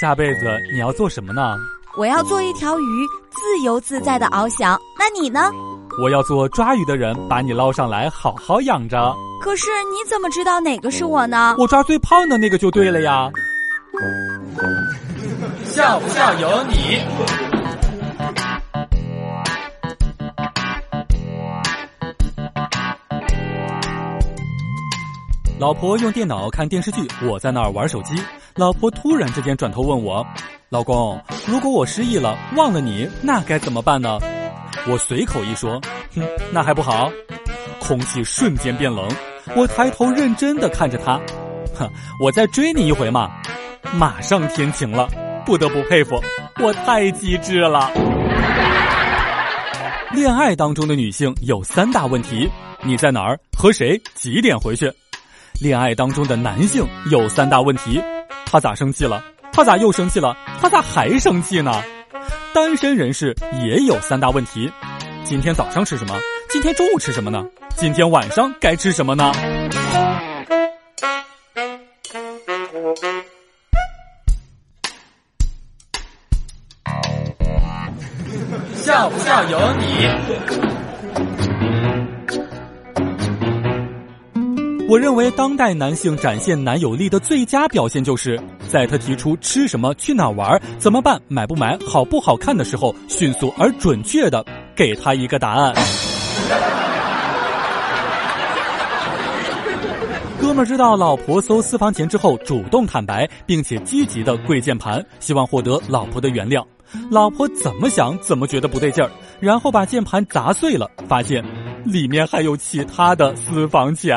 下辈子你要做什么呢？我要做一条鱼，自由自在的翱翔。那你呢？我要做抓鱼的人，把你捞上来，好好养着。可是你怎么知道哪个是我呢？我抓最胖的那个就对了呀。笑不笑由你。老婆用电脑看电视剧，我在那儿玩手机。老婆突然之间转头问我：“老公，如果我失忆了，忘了你，那该怎么办呢？”我随口一说：“哼，那还不好。”空气瞬间变冷。我抬头认真的看着他，哼，我再追你一回嘛。马上天晴了，不得不佩服，我太机智了。恋爱当中的女性有三大问题：你在哪儿？和谁？几点回去？恋爱当中的男性有三大问题：他咋生气了？他咋又生气了？他咋还生气呢？单身人士也有三大问题：今天早上吃什么？今天中午吃什么呢？今天晚上该吃什么呢？笑不笑由你。我认为当代男性展现男友力的最佳表现，就是在他提出吃什么、去哪玩、怎么办、买不买、好不好看的时候，迅速而准确的给他一个答案。哥们知道老婆搜私房钱之后，主动坦白，并且积极的跪键盘，希望获得老婆的原谅。老婆怎么想怎么觉得不对劲儿，然后把键盘砸碎了，发现里面还有其他的私房钱。